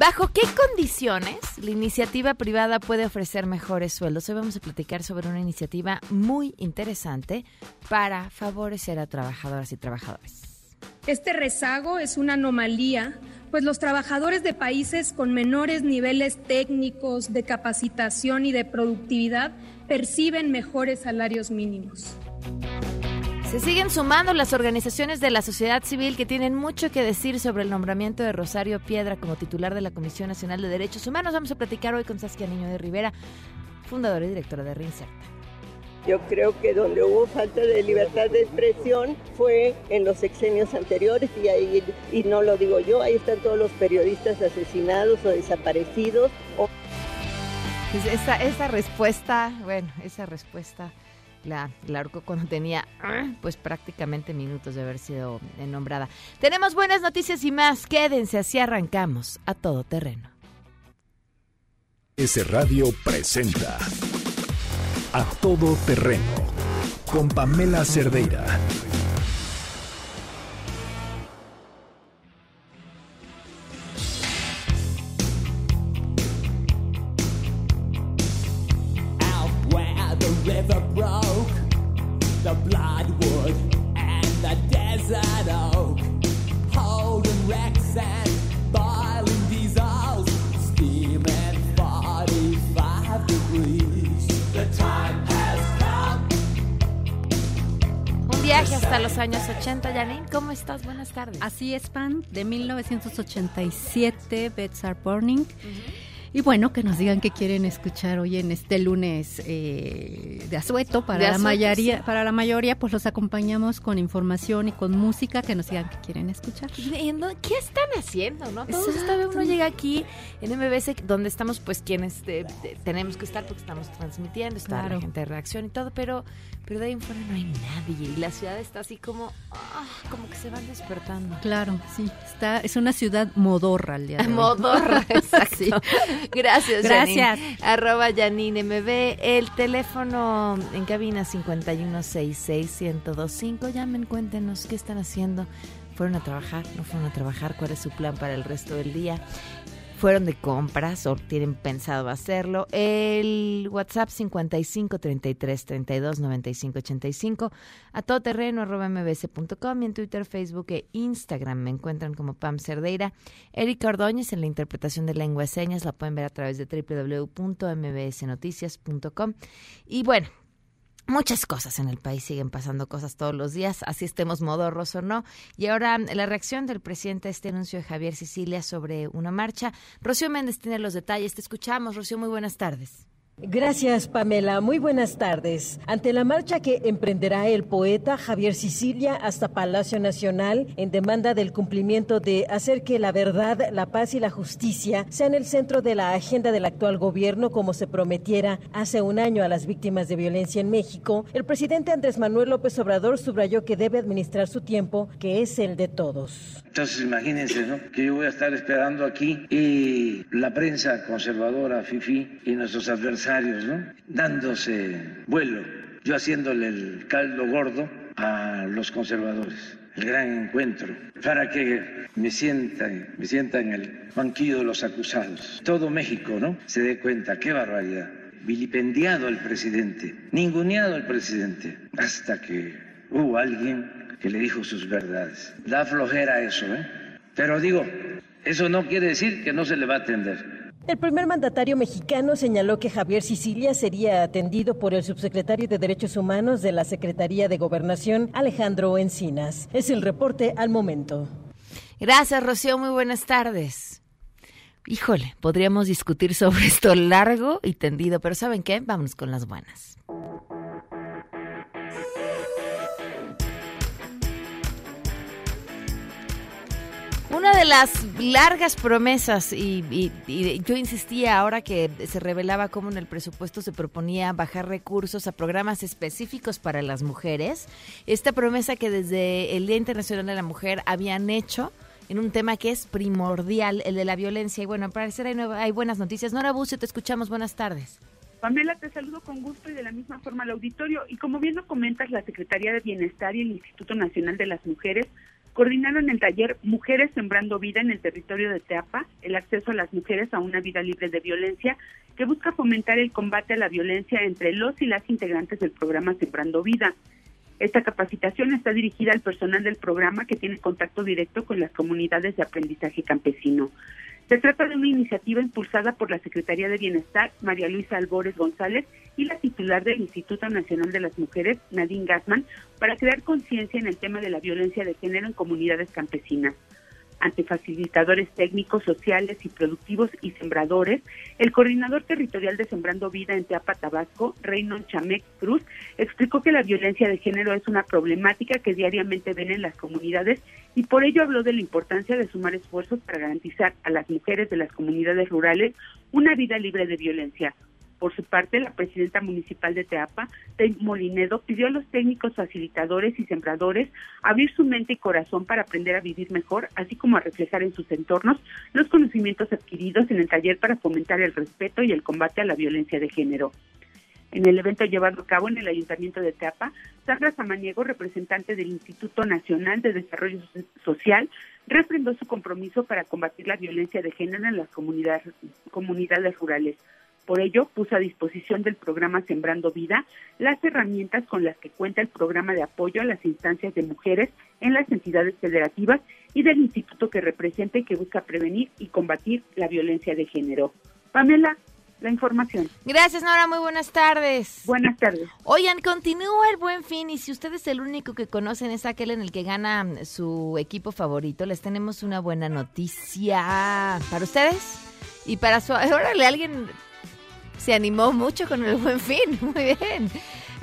¿Bajo qué condiciones la iniciativa privada puede ofrecer mejores sueldos? Hoy vamos a platicar sobre una iniciativa muy interesante para favorecer a trabajadoras y trabajadores. Este rezago es una anomalía, pues los trabajadores de países con menores niveles técnicos de capacitación y de productividad perciben mejores salarios mínimos. Se siguen sumando las organizaciones de la sociedad civil que tienen mucho que decir sobre el nombramiento de Rosario Piedra como titular de la Comisión Nacional de Derechos Humanos. Vamos a platicar hoy con Saskia Niño de Rivera, fundadora y directora de Reinserta. Yo creo que donde hubo falta de libertad de expresión fue en los sexenios anteriores y ahí y no lo digo yo, ahí están todos los periodistas asesinados o desaparecidos. Pues esa, esa respuesta, bueno, esa respuesta la, la cuando tenía pues prácticamente minutos de haber sido nombrada. Tenemos buenas noticias y más. Quédense, así arrancamos a todo terreno. Ese radio presenta a todo terreno con Pamela Cerdeira. Buenas tardes. Así es, Pan, de 1987, Beds Are Burning. Y bueno, que nos digan qué quieren escuchar hoy en este lunes eh, de asueto. Para, la mayoría, para la mayoría, pues los acompañamos con información y con música que nos digan qué quieren escuchar. ¿Qué están haciendo? no Todos esta vez uno llega aquí en MBS, donde estamos pues quienes tenemos que estar porque estamos transmitiendo, está la gente de reacción y todo, pero, pero de ahí en fuera no hay nadie. Y la ciudad está así como, ah, como que se van despertando. Claro, sí. Está, es una ciudad modorra al día Modorra, exacto. Gracias, Gracias. Arroba Janine MB. El teléfono en cabina 5166125. Llamen, cuéntenos qué están haciendo. ¿Fueron a trabajar? ¿No fueron a trabajar? ¿Cuál es su plan para el resto del día? Fueron de compras o tienen pensado hacerlo. El WhatsApp 55 33 32 95 85 a todoterreno arroba mbs.com y en Twitter, Facebook e Instagram me encuentran como Pam Cerdeira. Erika Ordóñez en la interpretación de lengua de señas la pueden ver a través de www.mbsnoticias.com. Y bueno, Muchas cosas en el país siguen pasando cosas todos los días, así estemos modorros o no. Y ahora la reacción del presidente a este anuncio de Javier Sicilia sobre una marcha. Rocío Méndez tiene los detalles. Te escuchamos, Rocío. Muy buenas tardes. Gracias, Pamela. Muy buenas tardes. Ante la marcha que emprenderá el poeta Javier Sicilia hasta Palacio Nacional en demanda del cumplimiento de hacer que la verdad, la paz y la justicia sean el centro de la agenda del actual gobierno como se prometiera hace un año a las víctimas de violencia en México, el presidente Andrés Manuel López Obrador subrayó que debe administrar su tiempo, que es el de todos. Entonces imagínense ¿no? que yo voy a estar esperando aquí y la prensa conservadora, FIFI y nuestros adversarios dándose vuelo, yo haciéndole el caldo gordo a los conservadores. El gran encuentro, para que me sientan, me sientan en el banquillo de los acusados. Todo México, ¿no? Se dé cuenta, qué barbaridad. Vilipendiado el presidente, ninguneado el presidente, hasta que hubo alguien que le dijo sus verdades. Da flojera eso, ¿eh? Pero digo, eso no quiere decir que no se le va a atender. El primer mandatario mexicano señaló que Javier Sicilia sería atendido por el subsecretario de Derechos Humanos de la Secretaría de Gobernación, Alejandro Encinas. Es el reporte al momento. Gracias, Rocío. Muy buenas tardes. Híjole, podríamos discutir sobre esto largo y tendido, pero ¿saben qué? Vámonos con las buenas. Una de las largas promesas, y, yo insistía ahora que se revelaba cómo en el presupuesto se proponía bajar recursos a programas específicos para las mujeres, esta promesa que desde el Día Internacional de la Mujer habían hecho en un tema que es primordial, el de la violencia. Y bueno, al parecer hay, hay buenas noticias. Nora Bucio, te escuchamos. Buenas tardes. Pamela, te saludo con gusto y de la misma forma al auditorio. Y como bien lo comentas, la Secretaría de Bienestar y el Instituto Nacional de las Mujeres coordinaron el taller Mujeres Sembrando Vida en el territorio de Teapa, el acceso a las mujeres a una vida libre de violencia, que busca fomentar el combate a la violencia entre los y las integrantes del programa Sembrando Vida. Esta capacitación está dirigida al personal del programa que tiene contacto directo con las comunidades de aprendizaje campesino. Se trata de una iniciativa impulsada por la Secretaría de Bienestar, María Luisa Albores González, y la titular del Instituto Nacional de las Mujeres, Nadine Gassman, para crear conciencia en el tema de la violencia de género en comunidades campesinas. Ante facilitadores técnicos, sociales y productivos y sembradores, el coordinador territorial de Sembrando Vida en Teapa, Tabasco, Reynon Chamec Cruz, explicó que la violencia de género es una problemática que diariamente ven en las comunidades y por ello habló de la importancia de sumar esfuerzos para garantizar a las mujeres de las comunidades rurales una vida libre de violencia, por su parte, la presidenta municipal de Teapa, Molinedo, pidió a los técnicos facilitadores y sembradores abrir su mente y corazón para aprender a vivir mejor, así como a reflejar en sus entornos los conocimientos adquiridos en el taller para fomentar el respeto y el combate a la violencia de género. En el evento llevado a cabo en el Ayuntamiento de Teapa, Sandra Samaniego, representante del Instituto Nacional de Desarrollo Social, refrendó su compromiso para combatir la violencia de género en las comunidades rurales. Por ello, puso a disposición del programa Sembrando Vida las herramientas con las que cuenta el programa de apoyo a las instancias de mujeres en las entidades federativas y del instituto que representa y que busca prevenir y combatir la violencia de género. Pamela, la información. Gracias, Nora. Muy buenas tardes. Buenas tardes. Oigan, continúa el buen fin y si ustedes el único que conocen es aquel en el que gana su equipo favorito, les tenemos una buena noticia para ustedes y para su... Órale, alguien se animó mucho con el buen fin. Muy bien.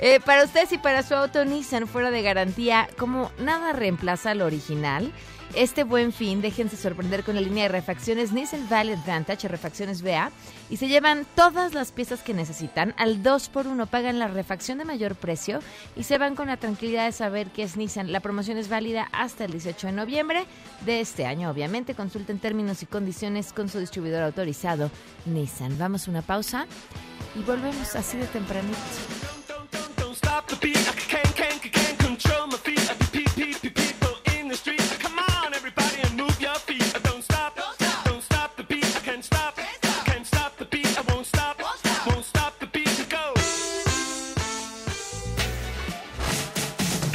Eh, para ustedes y para su auto Nissan fuera de garantía, como nada reemplaza al original, este buen fin, déjense sorprender con la línea de refacciones Nissan Valley Advantage, refacciones BA, y se llevan todas las piezas que necesitan al 2x1, pagan la refacción de mayor precio y se van con la tranquilidad de saber que es Nissan. La promoción es válida hasta el 18 de noviembre de este año, obviamente. Consulten términos y condiciones con su distribuidor autorizado Nissan. Vamos a una pausa y volvemos así de tempranito.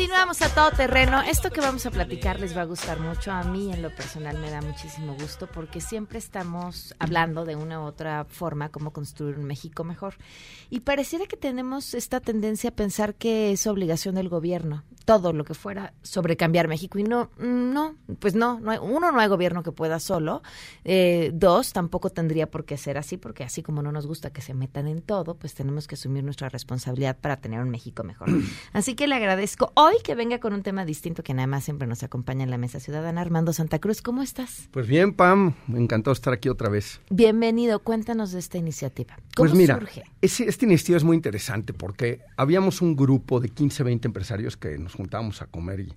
Continuamos a todo terreno. Esto que vamos a platicar les va a gustar mucho. A mí en lo personal me da muchísimo gusto porque siempre estamos hablando de una u otra forma cómo construir un México mejor. Y pareciera que tenemos esta tendencia a pensar que es obligación del gobierno todo lo que fuera sobre cambiar México. Y no, no, pues no, no hay, uno, no hay gobierno que pueda solo. Eh, dos, tampoco tendría por qué ser así, porque así como no nos gusta que se metan en todo, pues tenemos que asumir nuestra responsabilidad para tener un México mejor. Así que le agradezco hoy que venga con un tema distinto que nada más siempre nos acompaña en la mesa ciudadana. Armando Santa Cruz, ¿cómo estás? Pues bien, Pam, me encantó estar aquí otra vez. Bienvenido, cuéntanos de esta iniciativa. ¿Cómo pues mira, surge? esta iniciativa es muy interesante porque habíamos un grupo de 15, 20 empresarios que nos juntábamos a comer y,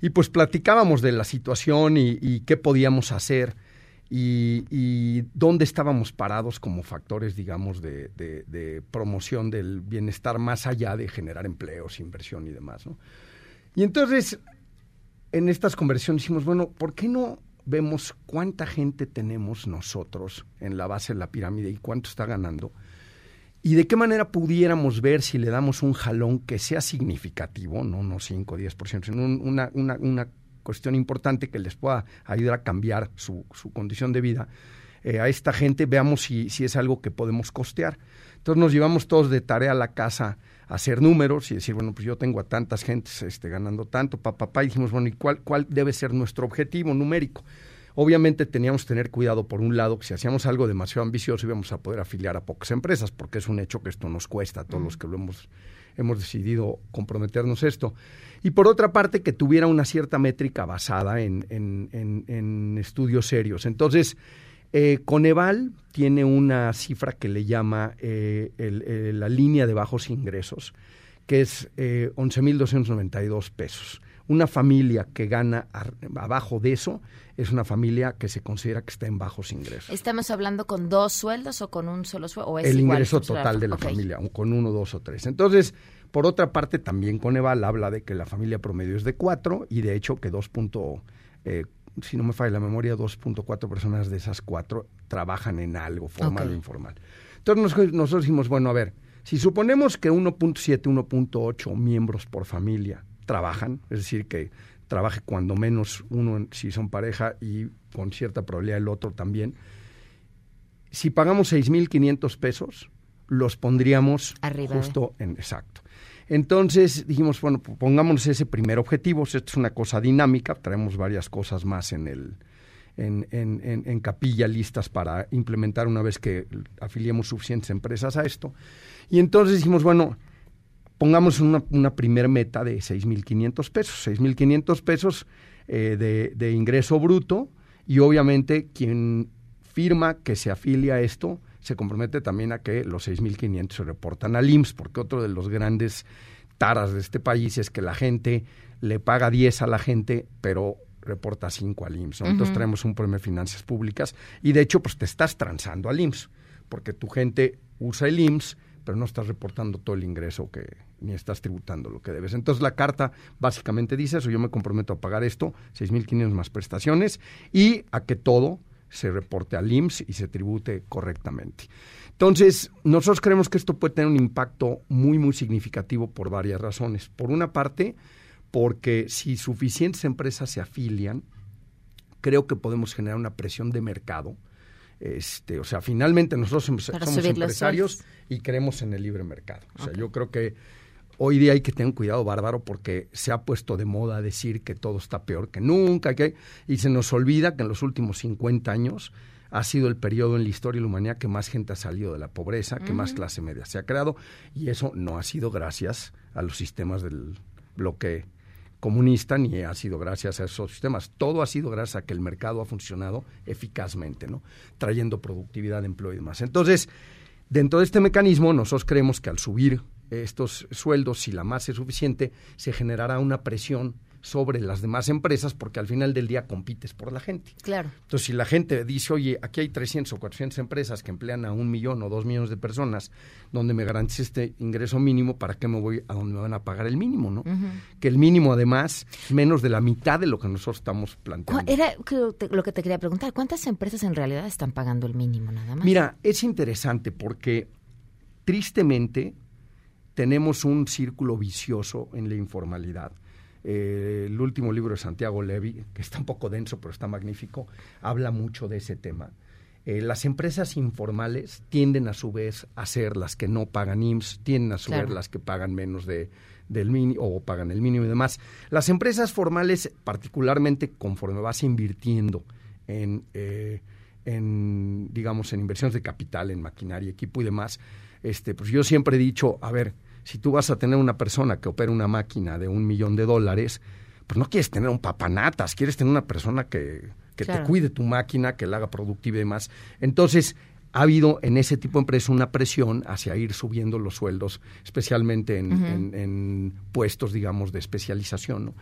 y pues platicábamos de la situación y, qué podíamos hacer. Y, dónde estábamos parados como factores, digamos, de, promoción del bienestar más allá de generar empleos, inversión y demás. ¿no? Y entonces, en estas conversaciones dijimos, bueno, ¿por qué no vemos cuánta gente tenemos nosotros en la base de la pirámide y cuánto está ganando? ¿Y de qué manera pudiéramos ver si le damos un jalón que sea significativo, no no 5 o 10%, sino una, una, una cuestión importante que les pueda ayudar a cambiar su, su condición de vida, eh, a esta gente, veamos si, si es algo que podemos costear. Entonces nos llevamos todos de tarea a la casa a hacer números y decir, bueno, pues yo tengo a tantas gentes este, ganando tanto, papá, papá, y dijimos, bueno, ¿y cuál, cuál debe ser nuestro objetivo numérico? Obviamente teníamos que tener cuidado, por un lado, que si hacíamos algo demasiado ambicioso íbamos a poder afiliar a pocas empresas, porque es un hecho que esto nos cuesta a todos los que lo hemos, hemos decidido comprometernos esto. Y por otra parte, que tuviera una cierta métrica basada en, en, en estudios serios. Entonces, eh, Coneval tiene una cifra que le llama eh, la línea de bajos ingresos, que es eh, 11.292 pesos. Una familia que gana abajo de eso es una familia que se considera que está en bajos ingresos. ¿Estamos hablando con dos sueldos o con un solo sueldo? El ingreso total de la familia, con uno, dos o tres. Entonces, por otra parte, también Coneval habla de que la familia promedio es de cuatro y de hecho que 2.4 si no me falla la memoria, 2.4 personas de esas cuatro trabajan en algo, formal o informal. Entonces nosotros dijimos, bueno, a ver, si suponemos que 1.7, 1.8 miembros por familia trabajan, es decir, que trabaje cuando menos uno si son pareja y con cierta probabilidad el otro también, si pagamos 6.500 pesos, los pondríamos justo en exacto. Entonces dijimos, bueno, pongámonos ese primer objetivo. Esto es una cosa dinámica, traemos varias cosas más en el, en, en, en, capilla listas para implementar una vez que afiliemos suficientes empresas a esto. Y entonces dijimos, bueno, pongamos una, una primera meta de 6.500 pesos, 6.500 pesos eh, de, de ingreso bruto y obviamente quien firma que se afilia a esto se compromete también a que los 6.500 se reportan al IMSS, porque otro de los grandes taras de este país es que la gente le paga 10 a la gente, pero reporta 5 al IMSS. Entonces traemos un problema de finanzas públicas y de hecho pues te estás transando al IMSS, porque tu gente usa el IMSS, pero no estás reportando todo el ingreso que ni estás tributando lo que debes. Entonces la carta básicamente dice eso, yo me comprometo a pagar esto, 6.500 más prestaciones y a que todo se reporte al IMSS y se tribute correctamente. Entonces, nosotros creemos que esto puede tener un impacto muy, muy significativo por varias razones. Por una parte, porque si suficientes empresas se afilian, creo que podemos generar una presión de mercado. Este, o sea, finalmente nosotros somos empresarios y creemos en el libre mercado. O sea, yo creo que hoy día hay que tener cuidado bárbaro porque se ha puesto de moda decir que todo está peor que nunca, que, y se nos olvida que en los últimos 50 años ha sido el periodo en la historia de la humanidad que más gente ha salido de la pobreza, que más clase media se ha creado, y eso no ha sido gracias a los sistemas del bloque comunista ni ha sido gracias a esos sistemas. Todo ha sido gracias a que el mercado ha funcionado eficazmente, ¿no? Trayendo productividad, empleo y demás. Entonces, dentro de este mecanismo, nosotros creemos que al subir estos sueldos, si la masa es suficiente, se generará una presión sobre las demás empresas porque al final del día compites por la gente. Claro. Entonces, si la gente dice, oye, aquí hay 300 o 400 empresas que emplean a un millón o dos millones de personas donde me garantice este ingreso mínimo, ¿para qué me voy a donde me van a pagar el mínimo, no? Que el mínimo, además, menos de la mitad de lo que nosotros estamos planteando. Era lo que te quería preguntar, ¿cuántas empresas en realidad están pagando el mínimo nada más? Mira, es interesante porque tristemente tenemos un círculo vicioso en la informalidad. Eh, el último libro de Santiago Levy, que está un poco denso, pero está magnífico, habla mucho de ese tema. Eh, las empresas informales tienden a su vez a ser las que no pagan IMSS, tienden a su vez las que pagan menos de, del mínimo o pagan el mínimo y demás. Las empresas formales, particularmente conforme vas invirtiendo en, eh, en digamos, en inversiones de capital, en maquinaria, equipo y demás, este, pues yo siempre he dicho, a ver, si tú vas a tener una persona que opera una máquina de un millón de dólares, pues no quieres tener un papanatas, quieres tener una persona que, que te cuide tu máquina, que la haga productiva y demás. Entonces, ha habido en ese tipo de empresas una presión hacia ir subiendo los sueldos, especialmente en, puestos, digamos, de especialización. ¿no?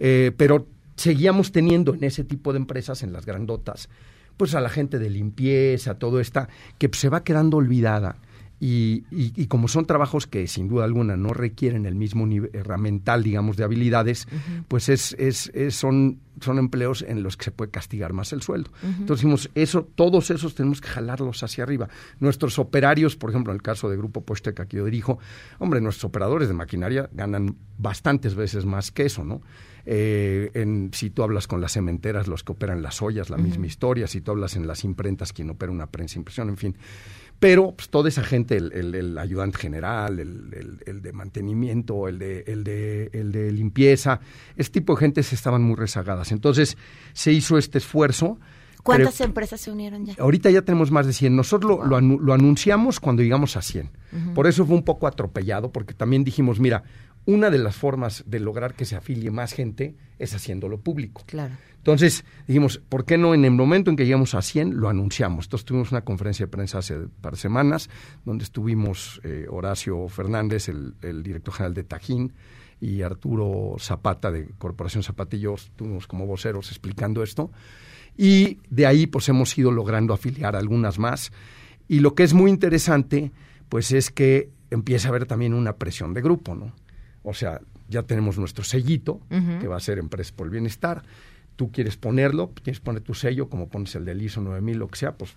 Eh, pero seguíamos teniendo en ese tipo de empresas, en las grandotas, pues a la gente de limpieza, todo esta, que se va quedando olvidada Y, y, como son trabajos que sin duda alguna no requieren el mismo nivel herramental, digamos, de habilidades, pues es, es, son, son empleos en los que se puede castigar más el sueldo. Entonces decimos, eso, todos esos tenemos que jalarlos hacia arriba. Nuestros operarios, por ejemplo, en el caso de Grupo Posteca que yo dirijo, hombre, nuestros operadores de maquinaria ganan bastantes veces más que eso, ¿no? Eh, en, si tú hablas con las cementeras, los que operan las ollas, la misma historia. Si tú hablas en las imprentas, quien opera una prensa impresión, en fin. Pero pues, toda esa gente, el, ayudante general, el, de mantenimiento, el de, el, de, el de limpieza, este tipo de gente se estaban muy rezagadas. Entonces se hizo este esfuerzo. ¿Cuántas empresas se unieron ya? Ahorita ya tenemos más de 100. Nosotros lo, lo, anunciamos cuando llegamos a 100. Por eso fue un poco atropellado, porque también dijimos, mira, una de las formas de lograr que se afilie más gente es haciéndolo público. Claro. Entonces dijimos, ¿por qué no en el momento en que llegamos a 100 lo anunciamos? Entonces tuvimos una conferencia de prensa hace un par de semanas donde estuvimos eh, Horacio Fernández, el, director general de Tajín, y Arturo Zapata de Corporación Zapatillo, estuvimos como voceros explicando esto. Y de ahí pues hemos ido logrando afiliar algunas más. Y lo que es muy interesante pues es que empieza a haber también una presión de grupo, ¿no? O sea, ya tenemos nuestro sellito, que va a ser Empresa por el Bienestar tú quieres ponerlo, tienes que poner tu sello, como pones el del ISO 9000, lo que sea, pues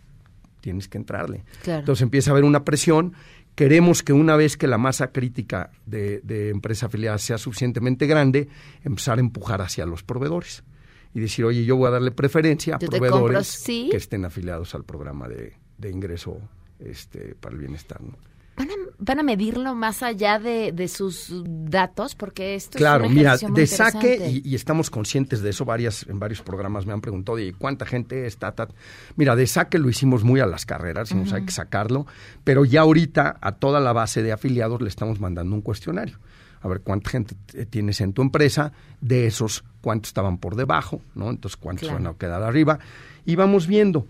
tienes que entrarle. Entonces empieza a haber una presión. Queremos que una vez que la masa crítica de, de empresa afiliada sea suficientemente grande, empezar a empujar hacia los proveedores y decir, oye, yo voy a darle preferencia a proveedores que estén afiliados al programa de, de ingreso este, para el bienestar. ¿no? ¿Van a, van a medirlo más allá de, de, sus datos? Porque esto claro, es mira, de saque, y, estamos conscientes de eso, varias, en varios programas me han preguntado, ¿y cuánta gente está? Mira, de saque lo hicimos muy a las carreras, uh hay que sacarlo, pero ya ahorita a toda la base de afiliados le estamos mandando un cuestionario. A ver cuánta gente tienes en tu empresa, de esos cuántos estaban por debajo, ¿no? Entonces cuántos van a quedar arriba. Y vamos viendo.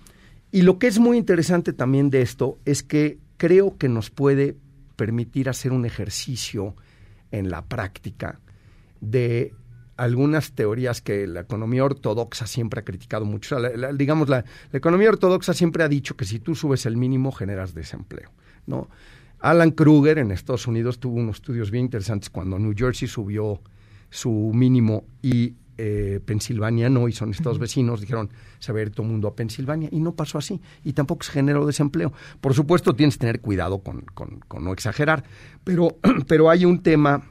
Y lo que es muy interesante también de esto es que creo que nos puede permitir hacer un ejercicio en la práctica de algunas teorías que la economía ortodoxa siempre ha criticado mucho. digamos, la, economía ortodoxa siempre ha dicho que si tú subes el mínimo generas desempleo, ¿no? Alan Kruger en Estados Unidos tuvo unos estudios bien interesantes cuando New Jersey subió su mínimo y eh, Pensilvania no, y son estados vecinos, dijeron, se va a ir todo el mundo a Pensilvania, y no pasó así, y tampoco se generó desempleo. Por supuesto, tienes que tener cuidado con, con, no exagerar, pero, pero hay un tema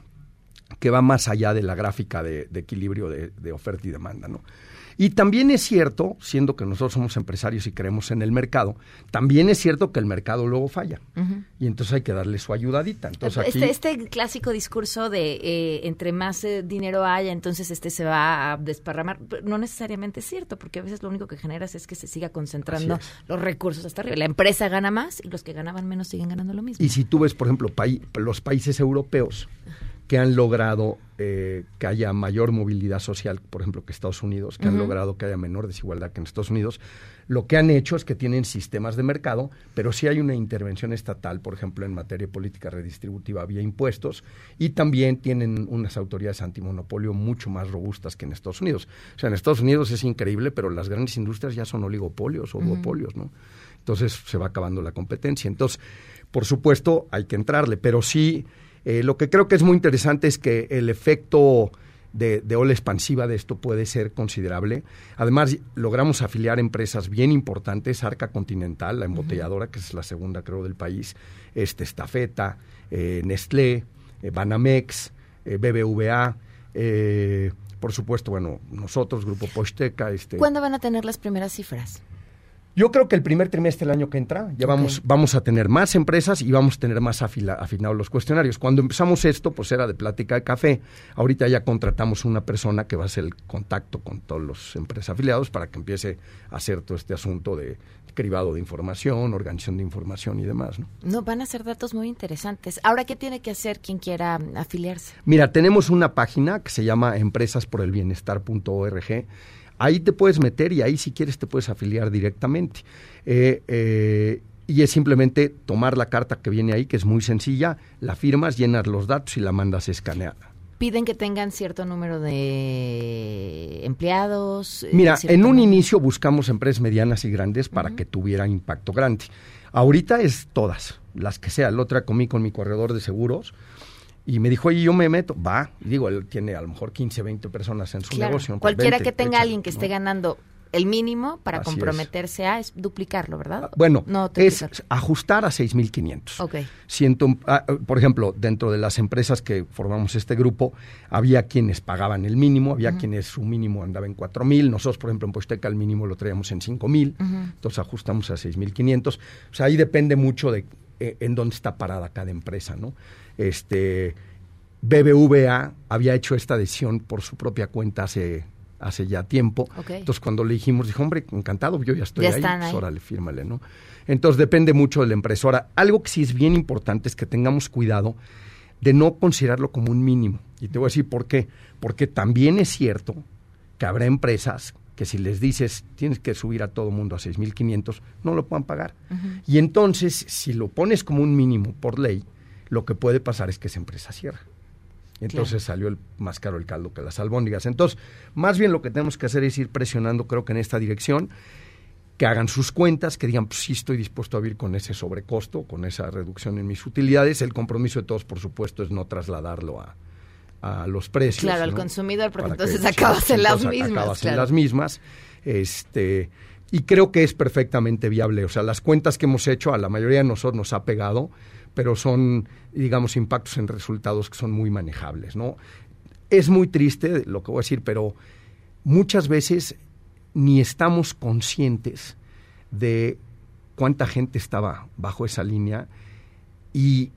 que va más allá de la gráfica de, equilibrio de, de, oferta y demanda, ¿no? Y también es cierto, siendo que nosotros somos empresarios y creemos en el mercado, también es cierto que el mercado luego falla. Y entonces hay que darle su ayudadita. Entonces este, este clásico discurso de eh, entre más eh, dinero haya, entonces este se va a desparramar, no necesariamente es cierto, porque a veces lo único que generas es que se siga concentrando los recursos hasta arriba. La empresa gana más y los que ganaban menos siguen ganando lo mismo. Y si tú ves, por ejemplo, los países europeos, que han logrado eh, que haya mayor movilidad social, por ejemplo, que Estados Unidos, que han logrado que haya menor desigualdad que en Estados Unidos, lo que han hecho es que tienen sistemas de mercado, pero sí hay una intervención estatal, por ejemplo, en materia de política redistributiva vía impuestos, y también tienen unas autoridades antimonopolio mucho más robustas que en Estados Unidos. O sea, en Estados Unidos es increíble, pero las grandes industrias ya son oligopolios o duopolios, ¿no? Entonces se va acabando la competencia. Entonces, por supuesto, hay que entrarle, pero sí eh, lo que creo que es muy interesante es que el efecto de, ola expansiva de esto puede ser considerable. Además, logramos afiliar empresas bien importantes, Arca Continental, la embotelladora, que es la segunda, creo, del país, este, Estafeta, eh, Nestlé, eh, Banamex, BBVA, por supuesto, bueno, nosotros, Grupo Posteca. Este, ¿Cuándo van a tener las primeras cifras? Yo creo que el primer trimestre del año que entra ya vamos, vamos a tener más empresas y vamos a tener más afinados los cuestionarios. Cuando empezamos esto, pues era de plática de café. Ahorita ya contratamos una persona que va a hacer el contacto con todos los empresas afiliados para que empiece a hacer todo este asunto de cribado de información, organización de información y demás. ¿no? no, van a ser datos muy interesantes. Ahora, ¿qué tiene que hacer quien quiera afiliarse? Mira, tenemos una página que se llama empresasporelbienestar.org Ahí te puedes meter y ahí si quieres te puedes afiliar directamente. Eh, eh, y es simplemente tomar la carta que viene ahí, que es muy sencilla, la firmas, llenas los datos y la mandas escaneada. piden que tengan cierto número de empleados. eh, Mira, en un número- inicio buscamos empresas medianas y grandes para que tuviera impacto grande. Ahorita es todas, las que sea. La otra comí con mi corredor de seguros y me dijo, oye, yo me meto. Va, y digo, él tiene a lo mejor 15, 20 personas en su Claro, negocio. pues cualquiera que tenga échale, alguien que esté ¿no? ganando el mínimo para Así es. comprometerse a es duplicarlo, ¿verdad? Bueno, no es ajustar a 6.500. Ok. Siento, ah, eh, por ejemplo, dentro de las empresas que formamos este grupo, había quienes pagaban el mínimo, había quienes su mínimo andaba en 4.000. Nosotros, por ejemplo, en Posteca el mínimo lo traíamos en 5.000. Entonces ajustamos a 6.500. O sea, ahí depende mucho de en dónde está parada cada empresa, ¿no? Este, BBVA había hecho esta decisión por su propia cuenta hace hace ya tiempo. Entonces, cuando le dijimos, dijo, hombre, encantado, yo ya estoy Ya ahí, están pues, ahí. órale, fírmale, ¿no? Entonces, depende mucho de la empresa. Ahora, algo que sí es bien importante es que tengamos cuidado de no considerarlo como un mínimo. Y te voy a decir por qué. Porque también es cierto que habrá empresas que si les dices tienes que subir a todo mundo a 6.500, no lo puedan pagar. Y entonces, si lo pones como un mínimo por ley, lo que puede pasar es que esa empresa cierra. Entonces salió el, más caro el caldo que las albóndigas. Entonces, más bien lo que tenemos que hacer es ir presionando, creo que en esta dirección, que hagan sus cuentas, que digan, pues sí estoy dispuesto a vivir con ese sobrecosto, con esa reducción en mis utilidades. El compromiso de todos, por supuesto, es no trasladarlo a, a los precios. Claro, al ¿no? consumidor, porque Para que- entonces acabas en las mismas. acabas en las mismas. Este, y creo que es perfectamente viable. O sea, las cuentas que hemos hecho a la mayoría de nosotros nos ha pegado, pero son, digamos, impactos en resultados que son muy manejables, ¿no? Es muy triste lo que voy a decir, pero muchas veces ni estamos conscientes de cuánta gente estaba bajo esa línea y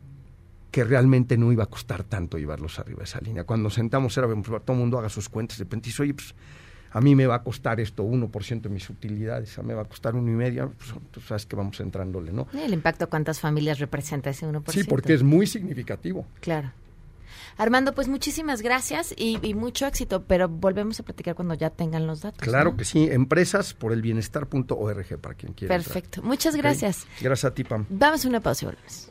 que realmente no iba a costar tanto llevarlos arriba de esa línea. Cuando sentamos era, pues, todo el mundo haga sus cuentas, de repente dice, oye, pues a mí me va a costar esto 1% de mis utilidades, a mí me va a costar uno y medio, pues tú sabes que vamos entrándole, ¿no? El impacto, ¿cuántas familias representa ese 1%? Sí, porque es muy significativo. Claro. Armando, pues muchísimas gracias y, y mucho éxito, pero volvemos a platicar cuando ya tengan los datos. Claro ¿no? que sí, empresas por el bienestar.org para quien quiera. entrar. Perfecto. Muchas gracias. Gracias a ti, Pam. Vamos a una pausa y volvemos.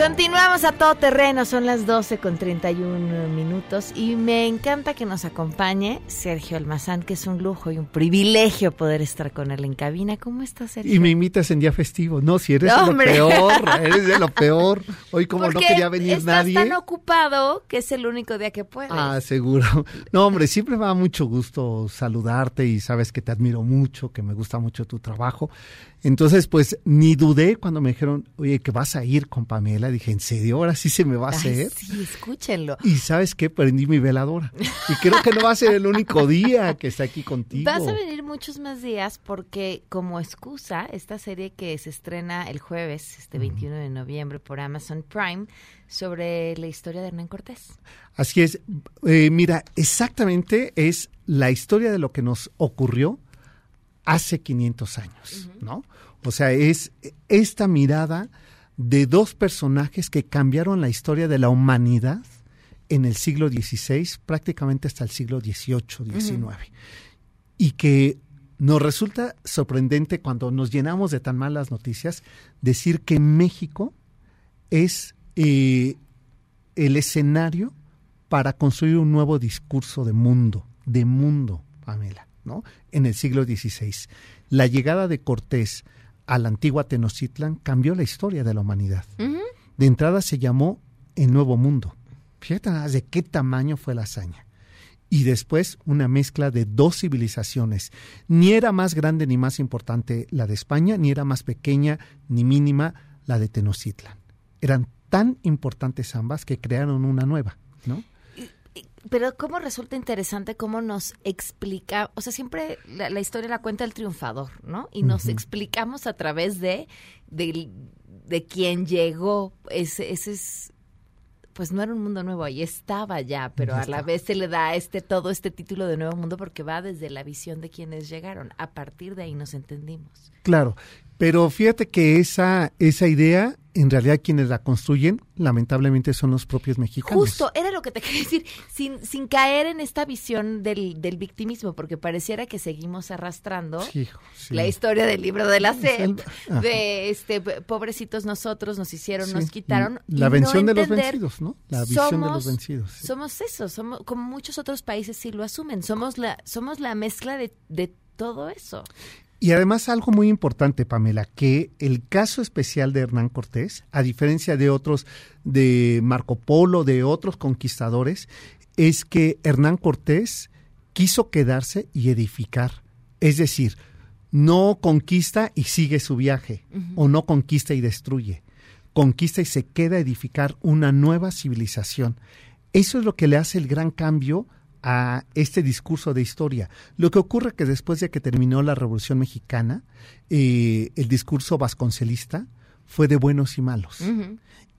Continuamos a todo terreno, son las 12 con 31 minutos y me encanta que nos acompañe Sergio Almazán, que es un lujo y un privilegio poder estar con él en cabina. ¿Cómo estás, Sergio? Y me invitas en día festivo. No, si eres de lo peor, eres de lo peor. Hoy como no quería venir estás nadie. tan ocupado que es el único día que puedes. Ah, seguro. No, hombre, siempre me da mucho gusto saludarte y sabes que te admiro mucho, que me gusta mucho tu trabajo. Entonces, pues ni dudé cuando me dijeron, oye, que vas a ir con Pamela. Dije, ¿en serio? Ahora sí se me va a Ay, hacer. sí, escúchenlo. Y sabes qué, prendí mi veladora. Y creo que no va a ser el único día que está aquí contigo. Vas a venir muchos más días porque como excusa, esta serie que se estrena el jueves, este 21 de noviembre por Amazon Prime, sobre la historia de Hernán Cortés. Así es. Eh, mira, exactamente es la historia de lo que nos ocurrió hace 500 años, ¿no? O sea, es esta mirada de dos personajes que cambiaron la historia de la humanidad en el siglo XVI, prácticamente hasta el siglo XVIII, XIX. Y que nos resulta sorprendente cuando nos llenamos de tan malas noticias decir que México es eh, el escenario para construir un nuevo discurso de mundo, de mundo, Pamela, ¿no? En el siglo XVI. La llegada de Cortés a la antigua Tenochtitlan cambió la historia de la humanidad. De entrada se llamó el Nuevo Mundo. Fíjate nada de qué tamaño fue la hazaña. Y después una mezcla de dos civilizaciones. Ni era más grande ni más importante la de España, ni era más pequeña ni mínima la de Tenochtitlan. Eran tan importantes ambas que crearon una nueva, ¿no? Pero cómo resulta interesante cómo nos explica, o sea, siempre la, historia la cuenta el triunfador, ¿no? Y nos explicamos a través de, de, de quien llegó. Ese, ese es, pues no era un mundo nuevo, ahí estaba ya, pero a la vez se le da este todo este título de nuevo mundo porque va desde la visión de quienes llegaron. A partir de ahí nos entendimos. Claro, pero fíjate que esa, esa idea, en realidad quienes la construyen, lamentablemente son los propios mexicanos. Justo, era lo que te quería decir, sin, sin caer en esta visión del, del victimismo, porque pareciera que seguimos arrastrando la historia del libro de la sed, de este pobrecitos nosotros, nos hicieron, nos quitaron. La vención de los vencidos, ¿no? La visión de los vencidos. Somos eso, somos, como muchos otros países sí lo asumen, somos la, somos la mezcla de, de todo eso. Y además algo muy importante, Pamela, que el caso especial de Hernán Cortés, a diferencia de otros, de Marco Polo, de otros conquistadores, es que Hernán Cortés quiso quedarse y edificar. Es decir, no conquista y sigue su viaje, o no conquista y destruye. Conquista y se queda a edificar una nueva civilización. Eso es lo que le hace el gran cambio a este discurso de historia. Lo que ocurre que después de que terminó la Revolución Mexicana, eh, el discurso vasconcelista fue de buenos y malos.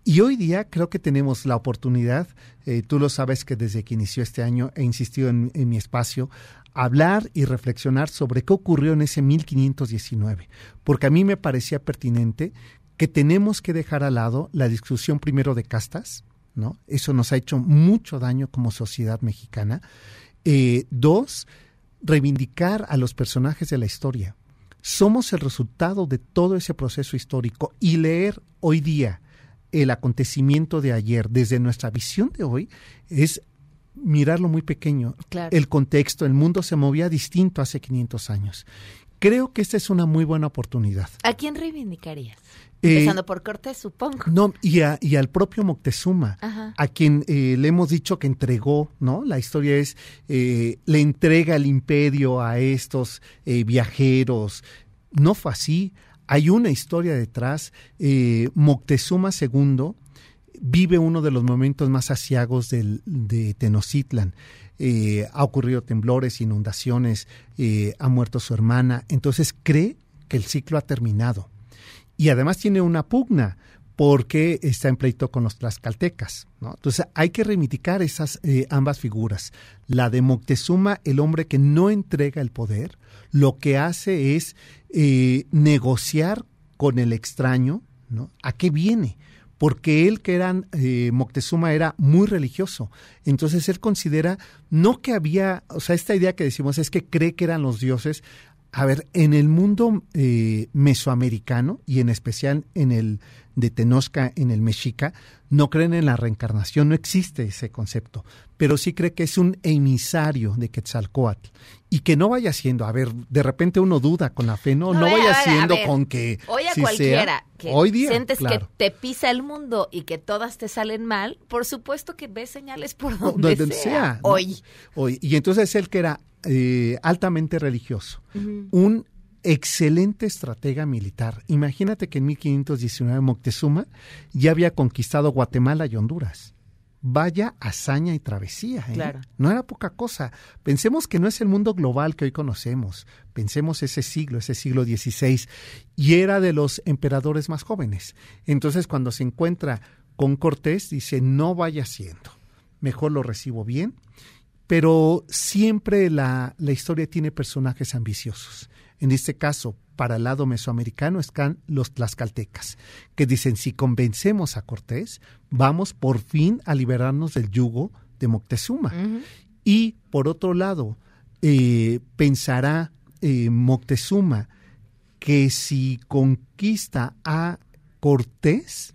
Y hoy día creo que tenemos la oportunidad, eh, tú lo sabes que desde que inició este año he insistido en, en mi espacio, hablar y reflexionar sobre qué ocurrió en ese 1519, porque a mí me parecía pertinente que tenemos que dejar al lado la discusión primero de castas, ¿no? Eso nos ha hecho mucho daño como sociedad mexicana. Eh, dos, reivindicar a los personajes de la historia. Somos el resultado de todo ese proceso histórico y leer hoy día el acontecimiento de ayer desde nuestra visión de hoy es mirarlo muy pequeño. El contexto, el mundo se movía distinto hace 500 años. Creo que esta es una muy buena oportunidad. ¿A quién reivindicarías? Eh, Empezando por Cortés, supongo. No, y, y al propio Moctezuma, a quien eh, le hemos dicho que entregó, ¿no? La historia es, eh, le entrega el imperio a estos viajeros. No fue así. Hay una historia detrás. Moctezuma II vive uno de los momentos más asiagos de Tenochtitlan. ha ocurrido temblores, inundaciones, ha muerto su hermana. Entonces cree que el ciclo ha terminado y además tiene una pugna porque está en pleito con los tlaxcaltecas. Entonces hay que reivindicar esas eh, ambas figuras. La de Moctezuma, el hombre que no entrega el poder, lo que hace es eh, negociar con el extraño, ¿no? ¿A qué viene? Porque él, que era, eh, Moctezuma era muy religioso. Entonces él considera, no que había, o sea, esta idea que decimos es que cree que eran los dioses, a ver, en el mundo eh, mesoamericano y en especial en el de Tenosca, en el Mexica, no creen en la reencarnación, no existe ese concepto, pero sí cree que es un emisario de Quetzalcoatl y que no vaya siendo, a ver, de repente uno duda con la fe, no, no, vaya siendo con que hoy a cualquiera que hoy día, sientes que te pisa el mundo y que todas te salen mal, por supuesto que ves señales por donde, sea, hoy. Hoy y entonces él que era eh, altamente religioso, un excelente estratega militar. Imagínate que en 1519 Moctezuma ya había conquistado Guatemala y Honduras. Vaya hazaña y travesía. ¿eh? No era poca cosa. Pensemos que no es el mundo global que hoy conocemos. Pensemos ese siglo, ese siglo XVI, y era de los emperadores más jóvenes. Entonces, cuando se encuentra con Cortés, dice, no vaya siendo. Mejor lo recibo bien pero siempre la, historia tiene personajes ambiciosos. En este caso, para el lado mesoamericano están los tlaxcaltecas, que dicen, si convencemos a Cortés, vamos por fin a liberarnos del yugo de Moctezuma. Y por otro lado, eh, pensará eh, Moctezuma que si conquista a Cortés,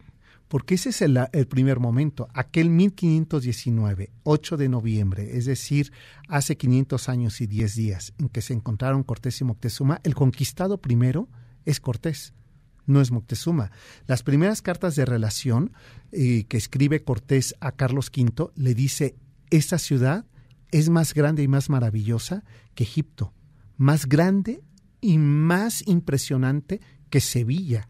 porque ese es el, primer momento, aquel 1519, 8 de noviembre, es decir, hace 500 años y 10 días en que se encontraron Cortés y Moctezuma, el conquistado primero es Cortés, no es Moctezuma. Las primeras cartas de relación eh, que escribe Cortés a Carlos V le dice, esta ciudad es más grande y más maravillosa que Egipto, más grande y más impresionante que Sevilla.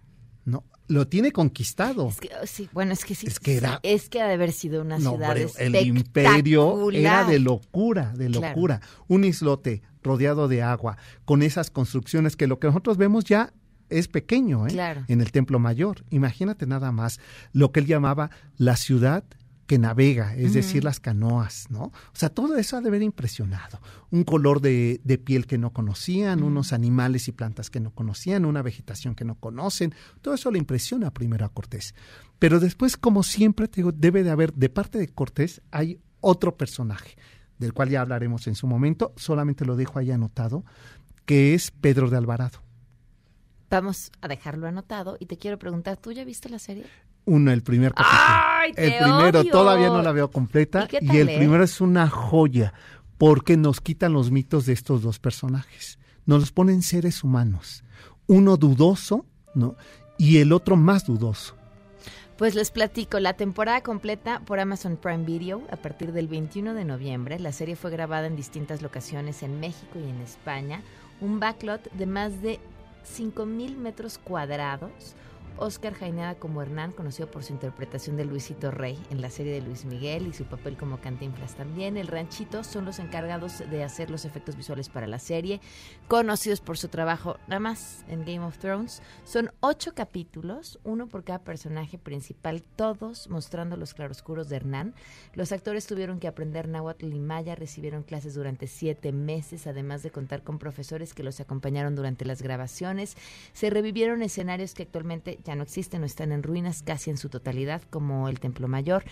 Lo tiene conquistado. Es que, oh, sí, bueno, es que sí. Es que era- Es que ha de haber sido una No, ciudad el imperio era de locura, de Claro. locura. Un islote rodeado de agua, con esas construcciones que lo que nosotros vemos ya es pequeño, ¿eh? Claro. En el Templo Mayor. Imagínate nada más lo que él llamaba la ciudad que navega, es decir, las canoas, ¿no? O sea, todo eso ha de haber impresionado. Un color de, de piel que no conocían, unos animales y plantas que no conocían, una vegetación que no conocen, todo eso le impresiona primero a Cortés. Pero después, como siempre, te digo, debe de haber, de parte de Cortés, hay otro personaje, del cual ya hablaremos en su momento, solamente lo dejo ahí anotado, que es Pedro de Alvarado. Vamos a dejarlo anotado y te quiero preguntar, ¿tú ya viste la serie? Uno, el primer capítulo. ¡Ay, el te primero odio! todavía no la veo completa ¿Y y, el primero es una joya porque nos quitan los mitos de estos dos personajes. Nos los ponen seres humanos. Uno dudoso, ¿no? Y el otro más dudoso. Pues les platico, la temporada completa por Amazon Prime Video a partir del 21 de noviembre. La serie fue grabada en distintas locaciones en México y en España. Un backlot de más de 5.000 metros cuadrados. Oscar Jainada como Hernán, conocido por su interpretación de Luisito Rey en la serie de Luis Miguel y su papel como Cantinflas también. El Ranchito son los encargados de hacer los efectos visuales para la serie, conocidos por su trabajo nada más en Game of Thrones. Son ocho capítulos, uno por cada personaje principal, todos mostrando los claroscuros de Hernán. Los actores tuvieron que aprender náhuatl y maya, recibieron clases durante siete meses, además de contar con profesores que los acompañaron durante las grabaciones. Se revivieron escenarios que actualmente ya no existen o están en ruinas casi en su totalidad, como el Templo Mayor,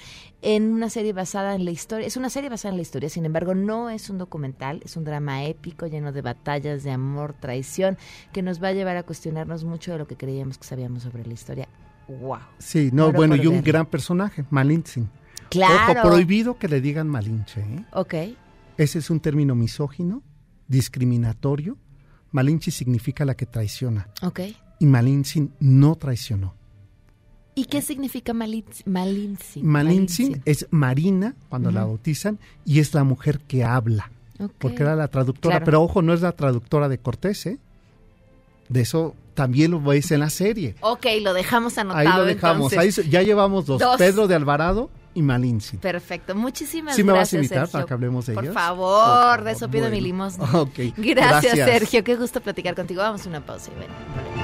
en una serie basada en la historia. Es una serie basada en la historia, sin embargo, no es un documental, es un drama épico lleno de batallas, de amor, traición, que nos va a llevar a cuestionarnos mucho de lo que creíamos que sabíamos sobre la historia. ¡Wow! Sí, no, bueno, y un gran personaje, Malinche. Claro. Ojo, prohibido que le digan Malinche, ¿eh? Ok. Ese es un término misógino, discriminatorio. Malinche significa la que traiciona. Ok. Y Malinche no traicionó. ¿Y qué significa Malinzi? Malinzi. Malintzin es Marina cuando la bautizan y es la mujer que habla. Porque era la traductora, Claro. pero ojo, no es la traductora de Cortés, ¿eh? De eso también lo ves en la serie. Ok, lo dejamos anotado. Ahí lo dejamos. Ahí entonces. ya llevamos dos, Dos. Pedro de Alvarado y Malintzin. Perfecto, muchísimas ¿Sí me vas a gracias. invitar Sergio. para que hablemos de Por ellos? favor, Por de eso favor, pido mi limosna. Ok, Gracias, gracias. Sergio. Qué gusto platicar contigo. Vamos a una pausa y ven,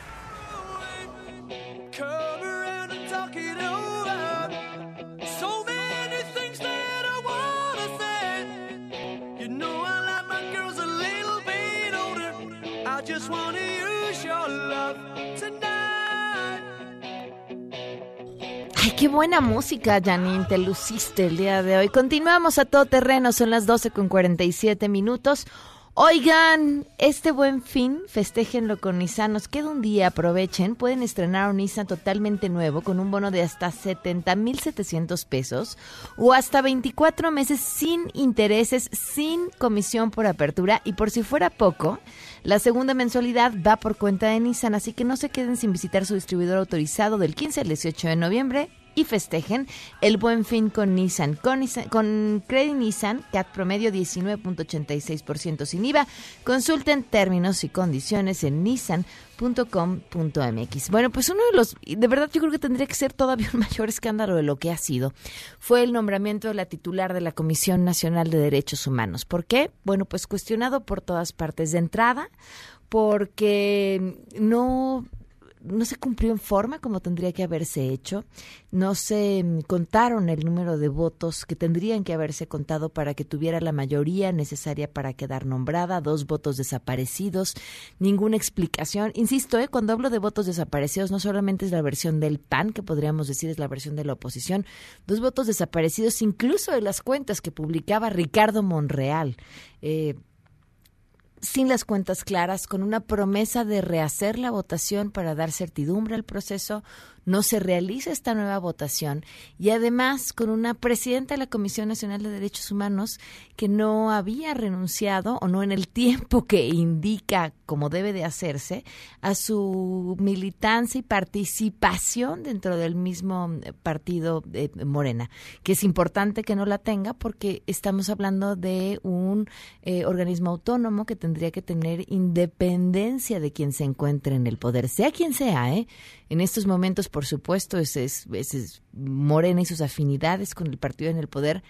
Buena música, Janine. Te luciste el día de hoy. Continuamos a todo terreno. Son las 12 con 47 minutos. Oigan, este buen fin, festéjenlo con Nissan. Nos queda un día, aprovechen. Pueden estrenar un Nissan totalmente nuevo con un bono de hasta 70,700 pesos o hasta 24 meses sin intereses, sin comisión por apertura. Y por si fuera poco, la segunda mensualidad va por cuenta de Nissan. Así que no se queden sin visitar su distribuidor autorizado del 15 al 18 de noviembre y festejen el buen fin con Nissan. Con, Nissan- con Credit Nissan, CAT promedio 19.86% sin IVA. Consulten términos y condiciones en nissan.com.mx. Bueno, pues uno de los, de verdad yo creo que tendría que ser todavía un mayor escándalo de lo que ha sido, fue el nombramiento de la titular de la Comisión Nacional de Derechos Humanos. ¿Por qué? Bueno, pues cuestionado por todas partes. De entrada, porque no no se cumplió en forma como tendría que haberse hecho, no se mm, contaron el número de votos que tendrían que haberse contado para que tuviera la mayoría necesaria para quedar nombrada, dos votos desaparecidos, ninguna explicación. Insisto, ¿eh? cuando hablo de votos desaparecidos no solamente es la versión del PAN, que podríamos decir es la versión de la oposición, dos votos desaparecidos incluso de las cuentas que publicaba Ricardo Monreal. Eh, sin las cuentas claras, con una promesa de rehacer la votación para dar certidumbre al proceso, no se realice esta nueva votación y además con una presidenta de la Comisión Nacional de Derechos Humanos que no había renunciado o no en el tiempo que indica como debe de hacerse a su militancia y participación dentro del mismo partido de Morena, que es importante que no la tenga porque estamos hablando de un eh, organismo autónomo que tendría que tener independencia de quien se encuentre en el poder, sea quien sea, ¿eh? En estos momentos, por supuesto, ese es, es Morena y sus afinidades con el partido en el poder,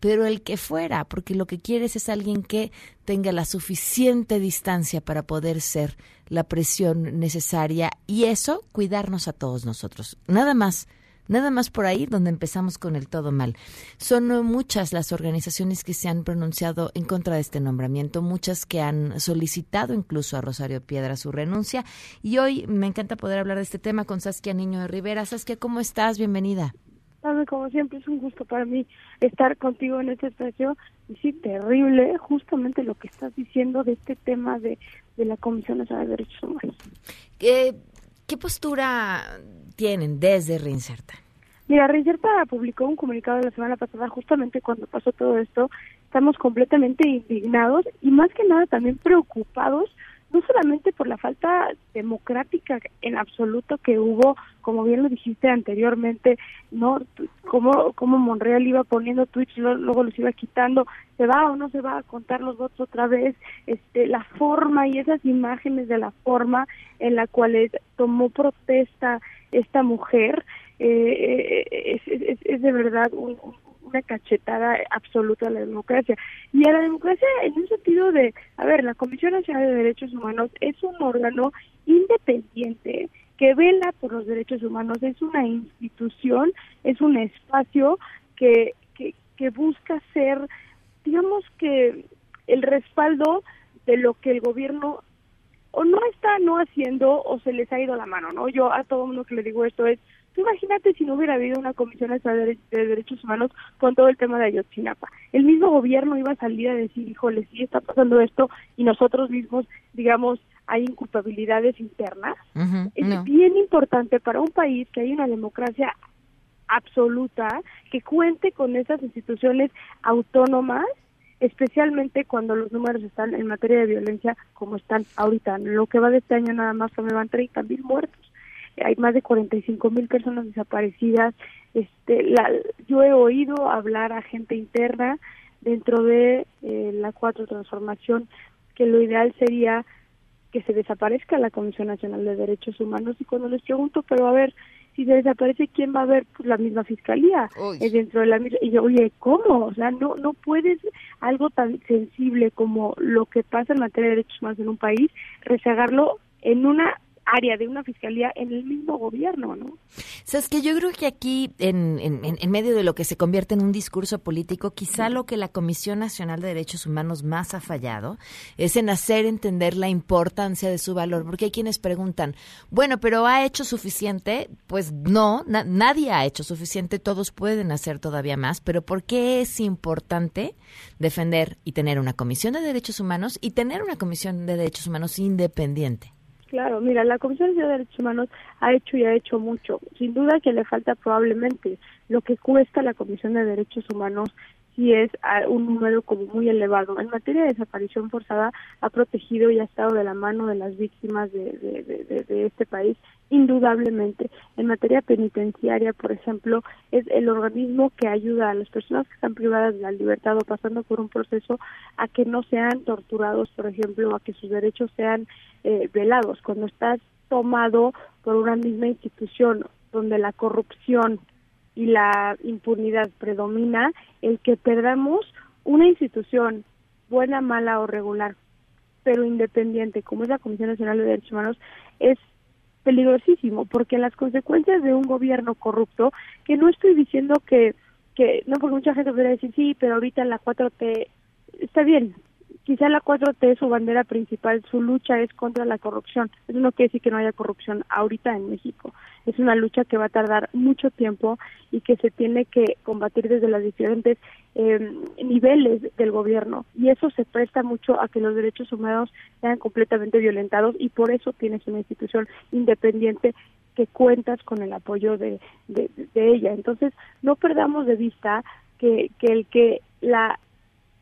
pero el que fuera, porque lo que quieres es alguien que tenga la suficiente distancia para poder ser la presión necesaria y eso, cuidarnos a todos nosotros. Nada más. Nada más por ahí donde empezamos con el todo mal. Son muchas las organizaciones que se han pronunciado en contra de este nombramiento, muchas que han solicitado incluso a Rosario Piedra su renuncia. Y hoy me encanta poder hablar de este tema con Saskia Niño de Rivera. Saskia, ¿cómo estás? Bienvenida. Como siempre es un gusto para mí estar contigo en este espacio. Y sí, terrible justamente lo que estás diciendo de este tema de, de la Comisión Nacional de Derechos Humanos. ¿Qué, ¿Qué postura tienen desde Reinserta? Mira, Reinserta publicó un comunicado la semana pasada justamente cuando pasó todo esto. Estamos completamente indignados y más que nada también preocupados no solamente por la falta democrática en absoluto que hubo, como bien lo dijiste anteriormente, no como como Monreal iba poniendo tweets luego los iba quitando, se va o no se va a contar los votos otra vez, este la forma y esas imágenes de la forma en la cual tomó protesta esta mujer eh, es, es, es, de verdad una cachetada absoluta a la democracia. Y a la democracia en un sentido de, a ver, la Comisión Nacional de Derechos Humanos es un órgano independiente que vela por los derechos humanos, es una institución, es un espacio que, que, que busca ser, digamos que, el respaldo de lo que el gobierno o no está no haciendo o se les ha ido la mano, ¿no? Yo a todo mundo que le digo esto es, imagínate si no hubiera habido una comisión de, derechos humanos con todo el tema de Ayotzinapa. El mismo gobierno iba a salir a decir, híjole, sí está pasando esto y nosotros mismos, digamos, hay inculpabilidades internas. es bien importante para un país que hay una democracia absoluta, que cuente con esas instituciones autónomas especialmente cuando los números están en materia de violencia como están ahorita. Lo que va de este año nada más me van 30 mil muertos. Hay más de 45 mil personas desaparecidas. Este, la, yo he oído hablar a gente interna dentro de eh, la cuatro transformación que lo ideal sería que se desaparezca la Comisión Nacional de Derechos Humanos y cuando les pregunto, pero a ver, si se desaparece, ¿quién va a ver? Pues la misma fiscalía. Es dentro de la misma. Y yo, oye, ¿cómo? O sea, no, no puedes algo tan sensible como lo que pasa en materia de derechos humanos en un país, rezagarlo en una área de una fiscalía en el mismo gobierno, ¿no? Sabes que yo creo que aquí, en, medio de lo que se convierte en un discurso político, quizá lo que la Comisión Nacional de Derechos Humanos más ha fallado es en hacer entender la importancia de su valor, porque hay quienes preguntan, bueno, pero ¿ha hecho suficiente? Pues no, nadie ha hecho suficiente, todos pueden hacer todavía más, pero ¿por qué es importante defender y tener una Comisión de Derechos Humanos y tener una Comisión de Derechos Humanos independiente? Claro, mira, la Comisión de Derechos Humanos ha hecho y ha hecho mucho. Sin duda que le falta probablemente lo que cuesta la Comisión de Derechos Humanos si es un número como muy elevado. En materia de desaparición forzada ha protegido y ha estado de la mano de las víctimas de, de, de este país indudablemente. En materia penitenciaria, por ejemplo, es el organismo que ayuda a las personas que están privadas de la libertad o pasando por un proceso a que no sean torturados, por ejemplo, a que sus derechos sean eh, velados. Cuando estás tomado por una misma institución donde la corrupción y la impunidad predomina, el que perdamos una institución buena, mala o regular, pero independiente, como es la Comisión Nacional de Derechos Humanos, es peligrosísimo, porque las consecuencias de un gobierno corrupto, que no estoy diciendo que, que no, porque mucha gente podría decir, sí, pero ahorita la 4T está bien, quizá la 4T su bandera principal, su lucha es contra la corrupción. Eso no quiere decir que no haya corrupción ahorita en México. Es una lucha que va a tardar mucho tiempo y que se tiene que combatir desde los diferentes eh, niveles del gobierno. Y eso se presta mucho a que los derechos humanos sean completamente violentados y por eso tienes una institución independiente que cuentas con el apoyo de, de, de ella. Entonces, no perdamos de vista que, que el que la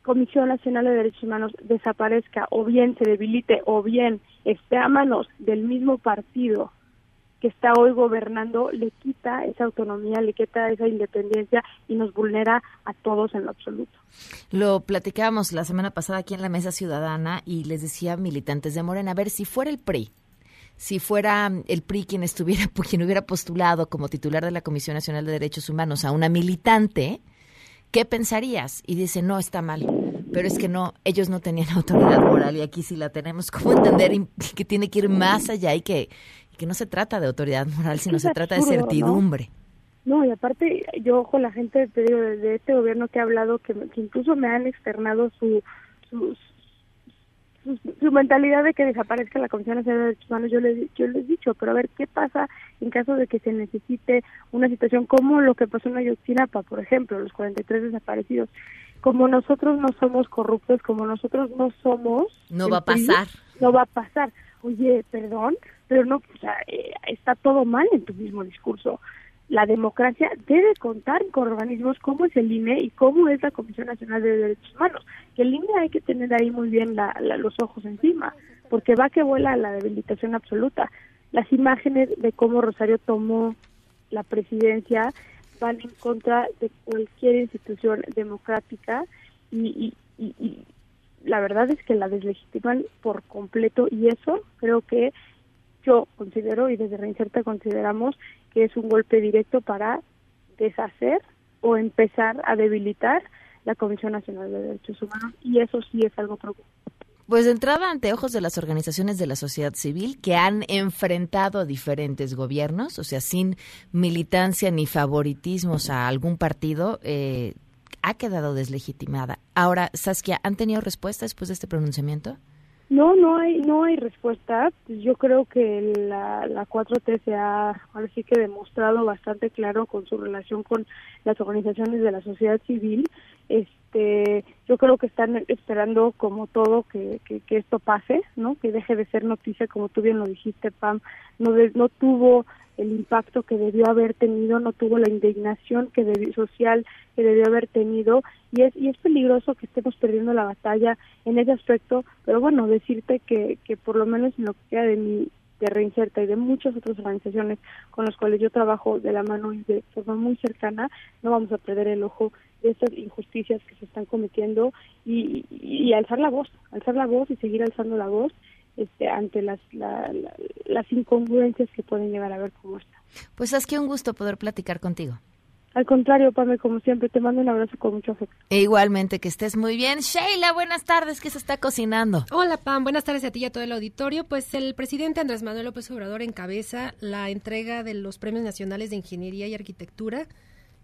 Comisión Nacional de Derechos Humanos desaparezca o bien se debilite o bien esté a manos del mismo partido que está hoy gobernando, le quita esa autonomía, le quita esa independencia y nos vulnera a todos en lo absoluto. Lo platicábamos la semana pasada aquí en la Mesa Ciudadana y les decía militantes de Morena, a ver, si fuera el PRI, si fuera el PRI quien estuviera, quien hubiera postulado como titular de la Comisión Nacional de Derechos Humanos a una militante, ¿qué pensarías? Y dice, no, está mal. Pero es que no, ellos no tenían autoridad moral y aquí sí la tenemos. ¿Cómo entender que tiene que ir más allá y que, que no se trata de autoridad moral, sino Es se trata de certidumbre? No, y aparte, yo con la gente te digo, de, de este gobierno que ha hablado, que, que incluso me han externado su, su, su, su mentalidad de que desaparezca la Comisión Nacional de Derechos Humanos, yo les, yo les he dicho, pero a ver, ¿qué pasa en caso de que se necesite una situación como lo que pasó en Ayotzinapa, por ejemplo, los 43 desaparecidos? Como nosotros no somos corruptos, como nosotros no somos... No va a pasar. No va a pasar. Oye, perdón, pero no, o sea, eh, está todo mal en tu mismo discurso la democracia debe contar con organismos como es el INE y como es la Comisión Nacional de Derechos Humanos. Que el INE hay que tener ahí muy bien la- la- los ojos encima, porque va que vuela la debilitación absoluta. Las imágenes de cómo Rosario tomó la presidencia van en contra de cualquier institución democrática y, y- y- la verdad es que la deslegitiman por completo y eso creo que yo considero y desde Reinserta consideramos que es un golpe directo para deshacer o empezar a debilitar la Comisión Nacional de Derechos Humanos y eso sí es algo preocupante. Pues de entrada ante ojos de las organizaciones de la sociedad civil que han enfrentado a diferentes gobiernos, o sea, sin militancia ni favoritismos a algún partido, eh, ha quedado deslegitimada. Ahora, Saskia, ¿han tenido respuesta después de este pronunciamiento? No, no hay, no hay respuesta. Yo creo que la, la 4T se ha, ahora sí que demostrado bastante claro con su relación con las organizaciones de la sociedad civil. Este, yo creo que están esperando como todo que, que, esto pase, ¿no? Que deje de ser noticia, como tú bien lo dijiste, Pam. No, de- no tuvo el impacto que debió haber tenido, no tuvo la indignación que debió, social que debió haber tenido y es y es peligroso que estemos perdiendo la batalla en ese aspecto, pero bueno, decirte que, que por lo menos en lo que queda de mi de Reinserta y de muchas otras organizaciones con las cuales yo trabajo de la mano y de forma muy cercana, no vamos a perder el ojo de estas injusticias que se están cometiendo y, alzar la voz, alzar la voz y seguir alzando la voz este, ante las, la- la- las incongruencias que pueden llegar a ver como esta. Pues Saskia, un gusto poder platicar contigo. Al contrario, Pame, como siempre, te mando un abrazo con mucho afecto. E igualmente, que estés muy bien. Sheila, buenas tardes, ¿qué se está cocinando? Hola Pam, buenas tardes a ti y a todo el auditorio. Pues el presidente Andrés Manuel López Obrador encabeza la entrega de los Premios Nacionales de Ingeniería y Arquitectura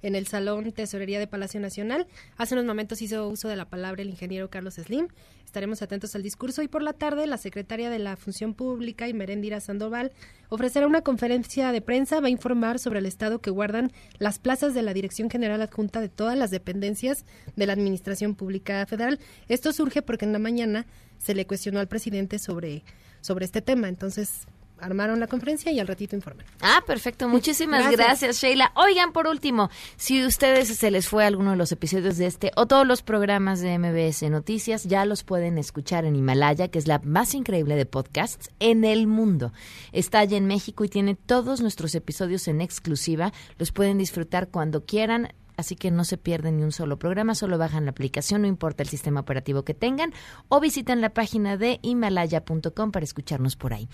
en el Salón Tesorería de Palacio Nacional. Hace unos momentos hizo uso de la palabra el ingeniero Carlos Slim. Estaremos atentos al discurso y por la tarde la secretaria de la Función Pública, Imerendira Sandoval, ofrecerá una conferencia de prensa, va a informar sobre el estado que guardan las plazas de la Dirección General Adjunta de todas las dependencias de la Administración Pública Federal. Esto surge porque en la mañana se le cuestionó al presidente sobre, sobre este tema. Entonces, armaron la conferencia y al ratito informan. Ah, perfecto. Muchísimas gracias. Gracias. Sheila. Oigan, por último, si ustedes se les fue alguno de los episodios de este o todos los programas de MBS Noticias, ya los pueden escuchar en Himalaya, que es la más increíble de podcasts en el mundo. Está allá en México y tiene todos nuestros episodios en exclusiva. Los pueden disfrutar cuando quieran. Así que no se pierden ni un solo programa, solo bajan la aplicación, no importa el sistema operativo que tengan, o visitan la página de himalaya.com para escucharnos por ahí.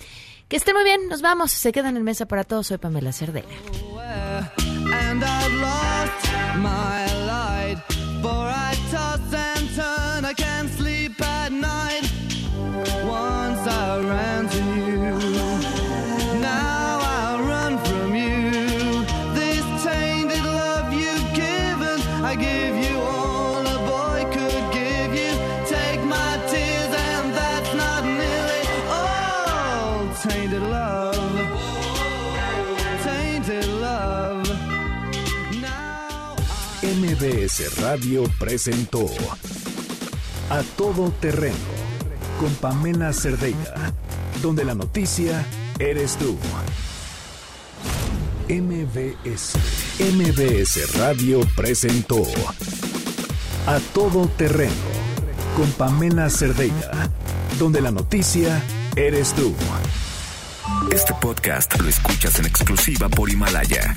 Que estén muy bien, nos vamos, se quedan en mesa para todos, soy Pamela Cerdera. and I've lost my light. For I MBS Radio presentó A Todo Terreno con Pamela Cerdeira, donde la noticia eres tú. MBS. MBS Radio presentó A Todo Terreno con Pamela Cerdeira, donde la noticia eres tú. Este podcast lo escuchas en exclusiva por Himalaya.